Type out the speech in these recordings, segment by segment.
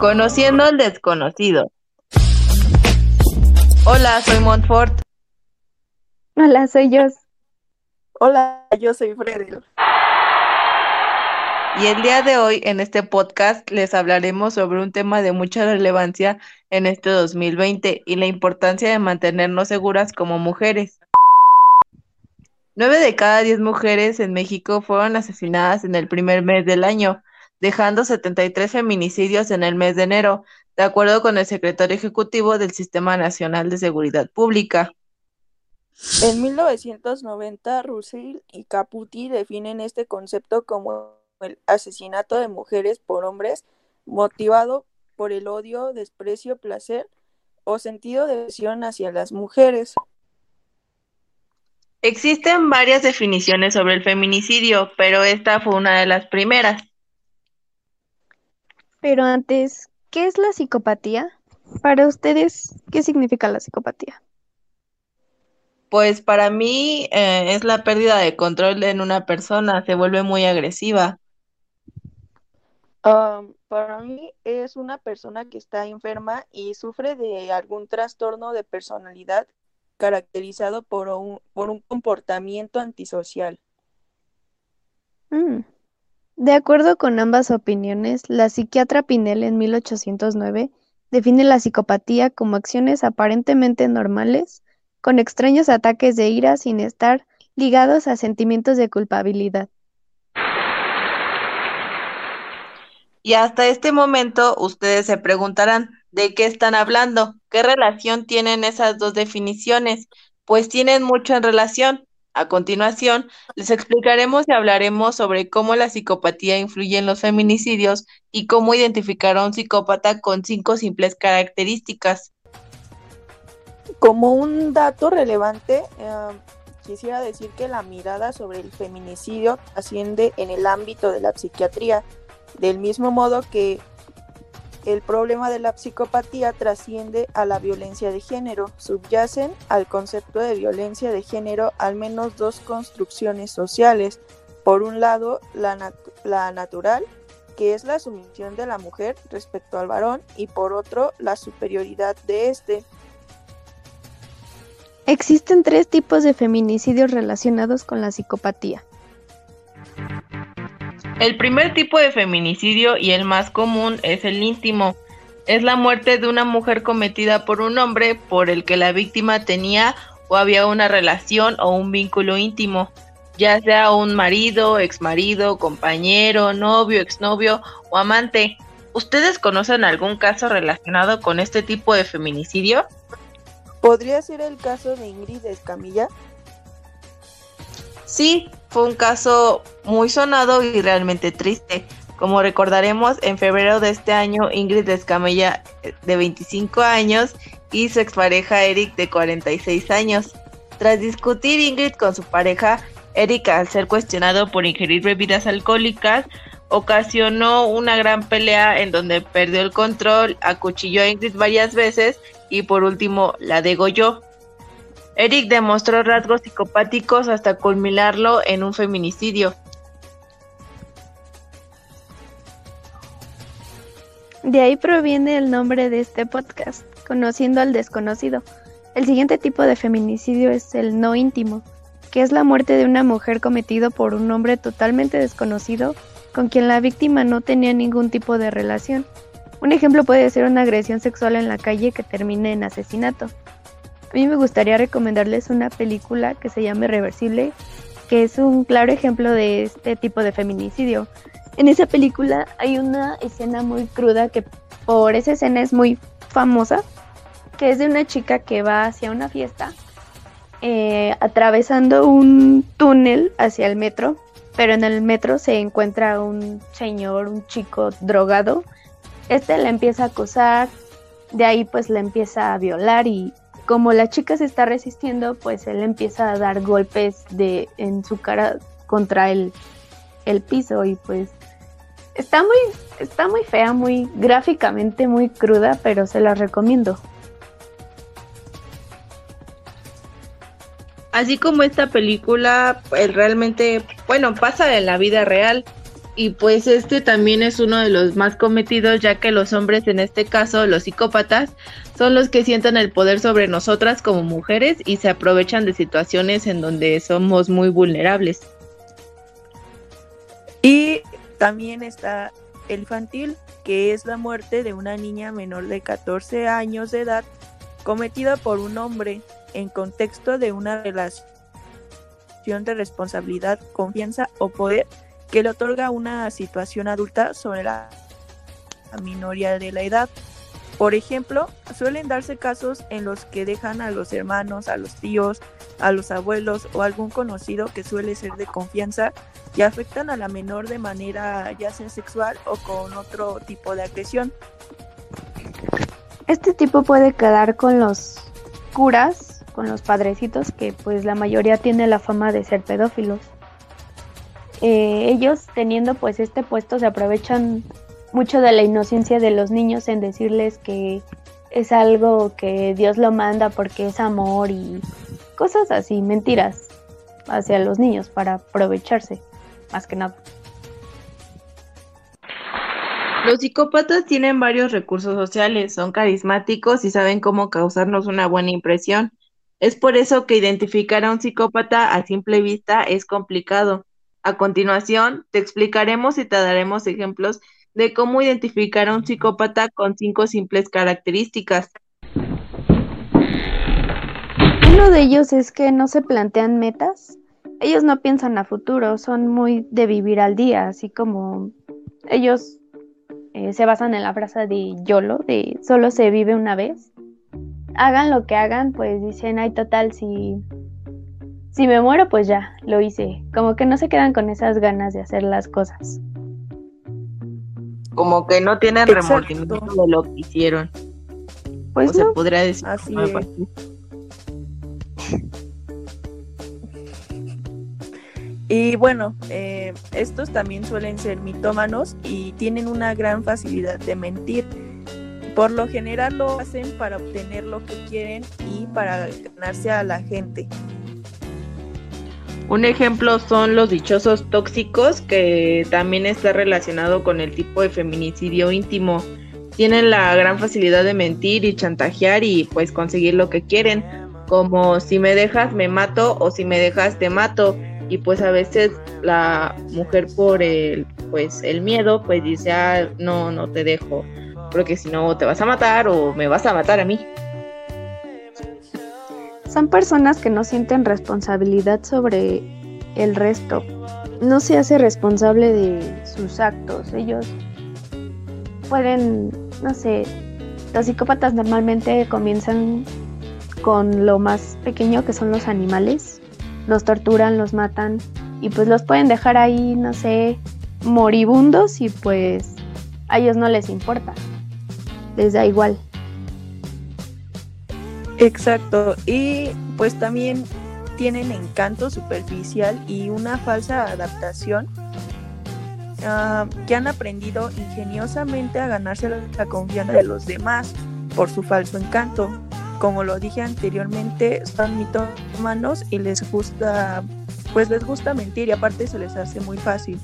Conociendo al desconocido. Hola, soy Montfort. Hola, soy yo. Hola, yo soy Fredel. Y el día de hoy en este podcast les hablaremos sobre un tema de mucha relevancia en este 2020 y la importancia de mantenernos seguras como mujeres. Nueve de cada diez mujeres en México fueron asesinadas en el primer mes del año, dejando 73 feminicidios en el mes de enero, de acuerdo con el secretario ejecutivo del Sistema Nacional de Seguridad Pública. En 1990, Russell y Caputi definen este concepto como el asesinato de mujeres por hombres motivado por el odio, desprecio, placer o sentido de aversión hacia las mujeres. Existen varias definiciones sobre el feminicidio, pero esta fue una de las primeras. Pero antes, ¿qué es la psicopatía? Para ustedes, ¿qué significa la psicopatía? Pues para mí eh, es la pérdida de control en una persona, se vuelve muy agresiva. Um, para mí es una persona que está enferma y sufre de algún trastorno de personalidad caracterizado por un, por un comportamiento antisocial. Mm. De acuerdo con ambas opiniones, la psiquiatra Pinel en 1809 define la psicopatía como acciones aparentemente normales, con extraños ataques de ira sin estar ligados a sentimientos de culpabilidad. Y hasta este momento ustedes se preguntarán, ¿de qué están hablando? ¿Qué relación tienen esas dos definiciones? Pues tienen mucho en relación. A continuación, les explicaremos y hablaremos sobre cómo la psicopatía influye en los feminicidios y cómo identificar a un psicópata con cinco simples características. Como un dato relevante, eh, quisiera decir que la mirada sobre el feminicidio asciende en el ámbito de la psiquiatría, del mismo modo que el problema de la psicopatía trasciende a la violencia de género. Subyacen al concepto de violencia de género al menos dos construcciones sociales. Por un lado, la, natural, que es la sumisión de la mujer respecto al varón, y por otro, la superioridad de éste. Existen tres tipos de feminicidios relacionados con la psicopatía. El primer tipo de feminicidio y el más común es el íntimo. Es la muerte de una mujer cometida por un hombre por el que la víctima tenía o había una relación o un vínculo íntimo, ya sea un marido, exmarido, compañero, novio, exnovio o amante. ¿Ustedes conocen algún caso relacionado con este tipo de feminicidio? ¿Podría ser el caso de Ingrid Escamilla? Sí, fue un caso muy sonado y realmente triste. Como recordaremos, en febrero de este año, Ingrid Escamilla, de 25 años, y su expareja Eric, de 46 años. Tras discutir Ingrid con su pareja, Eric, al ser cuestionado por ingerir bebidas alcohólicas, ocasionó una gran pelea en donde perdió el control, acuchilló a Ingrid varias veces y por último la degolló. Eric demostró rasgos psicopáticos hasta culminarlo en un feminicidio. De ahí proviene el nombre de este podcast, Conociendo al desconocido. El siguiente tipo de feminicidio es el no íntimo, que es la muerte de una mujer cometido por un hombre totalmente desconocido con quien la víctima no tenía ningún tipo de relación. Un ejemplo puede ser una agresión sexual en la calle que termine en asesinato. A mí me gustaría recomendarles una película que se llama Reversible, que es un claro ejemplo de este tipo de feminicidio. En esa película hay una escena muy cruda que por esa escena es muy famosa, que es de una chica que va hacia una fiesta eh, atravesando un túnel hacia el metro, pero en el metro se encuentra un señor, un chico drogado. Este la empieza a acosar, de ahí pues la empieza a violar y como la chica se está resistiendo, pues él empieza a dar golpes en su cara contra el, el piso y pues está muy está muy fea, muy gráficamente muy cruda, pero se la recomiendo. Así como esta película, pues realmente, bueno, pasa en la vida real. Y pues este también es uno de los más cometidos ya que los hombres en este caso, los psicópatas, son los que sienten el poder sobre nosotras como mujeres y se aprovechan de situaciones en donde somos muy vulnerables. Y también está el infantil, que es la muerte de una niña menor de 14 años de edad cometida por un hombre en contexto de una relación de responsabilidad, confianza o poder que le otorga una situación adulta sobre la minoría de la edad. Por ejemplo, suelen darse casos en los que dejan a los hermanos, a los tíos, a los abuelos o algún conocido que suele ser de confianza y afectan a la menor de manera ya sea sexual o con otro tipo de agresión. Este tipo puede quedar con los curas, con los padrecitos, que pues la mayoría tiene la fama de ser pedófilos. Eh, ellos teniendo pues este puesto se aprovechan mucho de la inocencia de los niños en decirles que es algo que Dios lo manda porque es amor y cosas así, mentiras hacia los niños para aprovecharse, más que nada. Los psicópatas tienen varios recursos sociales, son carismáticos y saben cómo causarnos una buena impresión. Es por eso que identificar a un psicópata a simple vista es complicado. A continuación, te explicaremos y te daremos ejemplos de cómo identificar a un psicópata con cinco simples características. Uno de ellos es que no se plantean metas. Ellos no piensan a futuro, son muy de vivir al día, así como ellos eh, se basan en la frase de YOLO, de solo se vive una vez. Hagan lo que hagan, pues dicen, ay, total, si si me muero, pues ya, lo hice. Como que no se quedan con esas ganas de hacer las cosas. Como que no tienen remordimiento de lo que hicieron. Pues se podría decir. Así Y bueno, eh, estos también suelen ser mitómanos y tienen una gran facilidad de mentir. Por lo general lo hacen para obtener lo que quieren y para ganarse a la gente. Un ejemplo son los dichosos tóxicos, que también está relacionado con el tipo de feminicidio íntimo. Tienen la gran facilidad de mentir y chantajear y pues conseguir lo que quieren, como si me dejas me mato o si me dejas te mato. Y pues a veces la mujer por el pues el miedo pues dice, ah, no, no te dejo, porque si no te vas a matar o me vas a matar a mí. Son personas que no sienten responsabilidad sobre el resto. No se hace responsable de sus actos. Ellos pueden, no sé, los psicópatas normalmente comienzan con lo más pequeño que son los animales. Los torturan, los matan y pues los pueden dejar ahí, no sé, moribundos y pues a ellos no les importa. Les da igual. Exacto, y pues también tienen encanto superficial y una falsa adaptación ah, que han aprendido ingeniosamente a ganarse la confianza de los demás por su falso encanto. Como lo dije anteriormente, son mitómanos y les gusta, pues les gusta mentir y aparte se les hace muy fácil.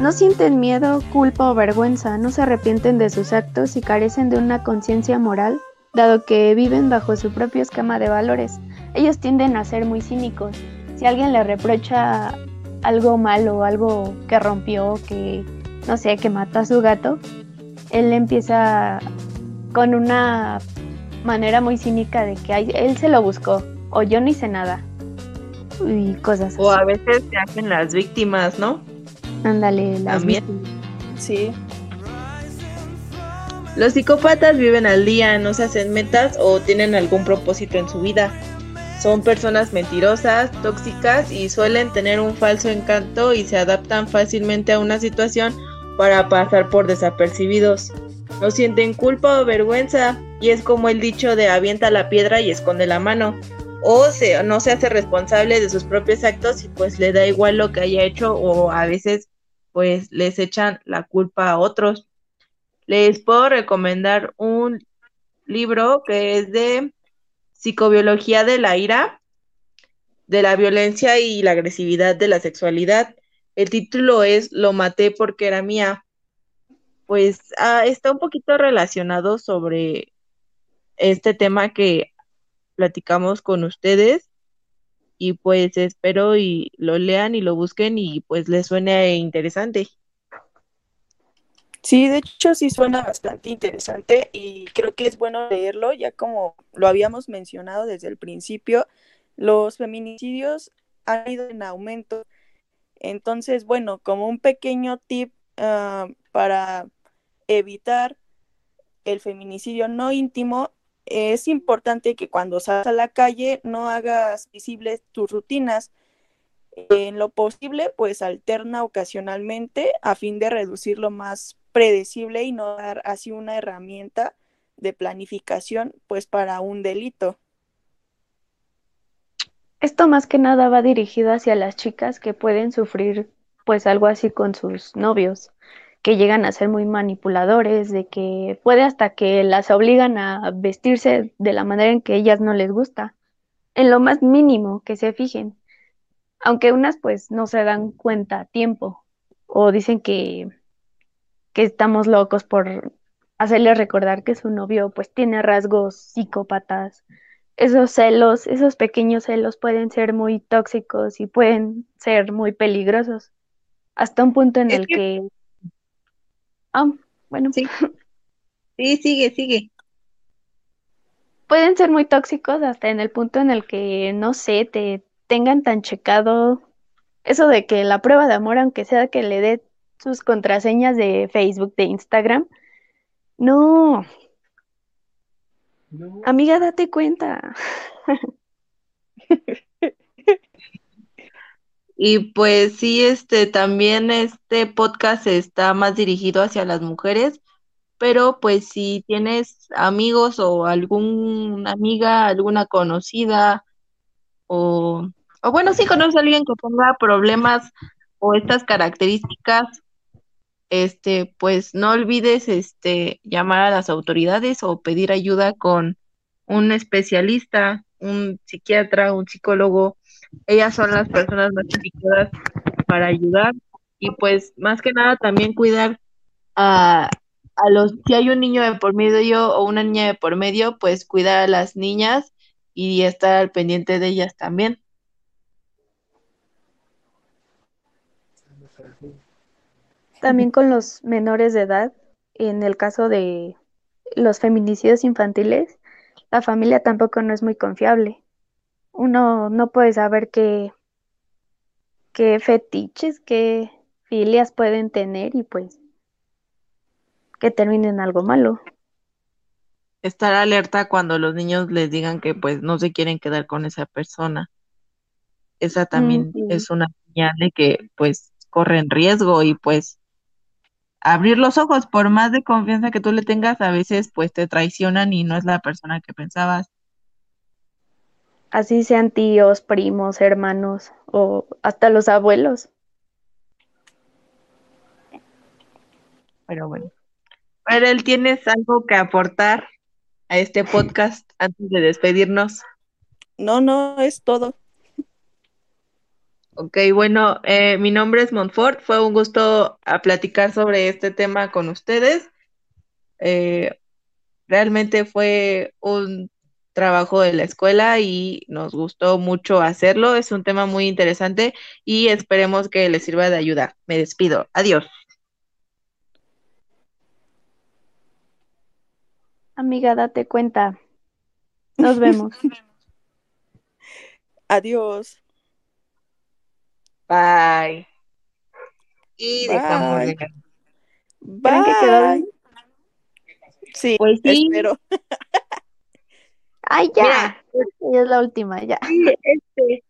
No sienten miedo, culpa o vergüenza, no se arrepienten de sus actos y carecen de una conciencia moral dado que viven bajo su propio esquema de valores. Ellos tienden a ser muy cínicos. Si alguien le reprocha algo malo, algo que rompió, que no sé, que mató a su gato, él empieza con una manera muy cínica de que él se lo buscó o yo no hice nada y cosas así. O a veces se hacen las víctimas, ¿no? Ándale, las También. Sí. Los psicópatas viven al día, no se hacen metas o tienen algún propósito en su vida. Son personas mentirosas, tóxicas y suelen tener un falso encanto y se adaptan fácilmente a una situación para pasar por desapercibidos. No sienten culpa o vergüenza y es como el dicho de avienta la piedra y esconde la mano. O se, no se hace responsable de sus propios actos y pues le da igual lo que haya hecho o a veces pues les echan la culpa a otros les puedo recomendar un libro que es de psicobiología de la ira, de la violencia y la agresividad de la sexualidad. el título es Lo maté porque era mía. Pues ah, está un poquito relacionado sobre este tema que platicamos con ustedes y pues espero y lo lean y lo busquen y pues les suene interesante. Sí, de hecho sí suena bastante interesante y creo que es bueno leerlo, ya como lo habíamos mencionado desde el principio, los feminicidios han ido en aumento. Entonces, bueno, como un pequeño tip ah, para evitar el feminicidio no íntimo, es importante que cuando salgas a la calle no hagas visibles tus rutinas. En lo posible, pues alterna ocasionalmente a fin de reducir lo más predecible y no dar así una herramienta de planificación pues para un delito. Esto más que nada va dirigido hacia las chicas que pueden sufrir pues algo así con sus novios, que llegan a ser muy manipuladores, de que puede hasta que las obligan a vestirse de la manera en que ellas no les gusta, en lo más mínimo que se fijen, aunque unas pues no se dan cuenta a tiempo o dicen que que estamos locos por hacerle recordar que su novio pues tiene rasgos psicópatas. Esos celos, esos pequeños celos pueden ser muy tóxicos y pueden ser muy peligrosos. Hasta un punto en el que... Ah, bueno. Sí. sí, sigue, sigue. Pueden ser muy tóxicos hasta en el punto en el que, no sé, te tengan tan checado eso de que la prueba de amor, aunque sea que le dé sus contraseñas de Facebook, de Instagram. No. Amiga, date cuenta. Y pues sí, este también este podcast está más dirigido hacia las mujeres, pero pues si tienes amigos o alguna amiga, alguna conocida o, o bueno, si conoces a alguien que tenga problemas o estas características, este, pues no olvides este, llamar a las autoridades o pedir ayuda con un especialista, un psiquiatra, un psicólogo. Ellas son las personas más indicadas para ayudar y pues más que nada también cuidar a, a los, si hay un niño de por medio o una niña de por medio, pues cuidar a las niñas y estar al pendiente de ellas también. También con los menores de edad, en el caso de los feminicidios infantiles, la familia tampoco no es muy confiable. Uno no puede saber qué, qué fetiches, qué filias pueden tener y pues que terminen algo malo. Estar alerta cuando los niños les digan que pues no se quieren quedar con esa persona. Esa también es una señal de que pues corren riesgo y pues abrir los ojos, por más de confianza que tú le tengas, a veces pues te traicionan y no es la persona que pensabas. Así sean tíos, primos, hermanos o hasta los abuelos. Pero bueno. él ¿tienes algo que aportar a este podcast antes de despedirnos? No, no, es todo. Ok, bueno, eh, mi nombre es Montfort. Fue un gusto a platicar sobre este tema con ustedes. Eh, realmente fue un trabajo de la escuela y nos gustó mucho hacerlo. Es un tema muy interesante y esperemos que les sirva de ayuda. Me despido. Adiós. Amiga, date cuenta. Nos vemos. Adiós. Bye. Y dejamos de... Bye. que quedó Sí, pues sí. espero. Ay, ya. es la última, ya. este,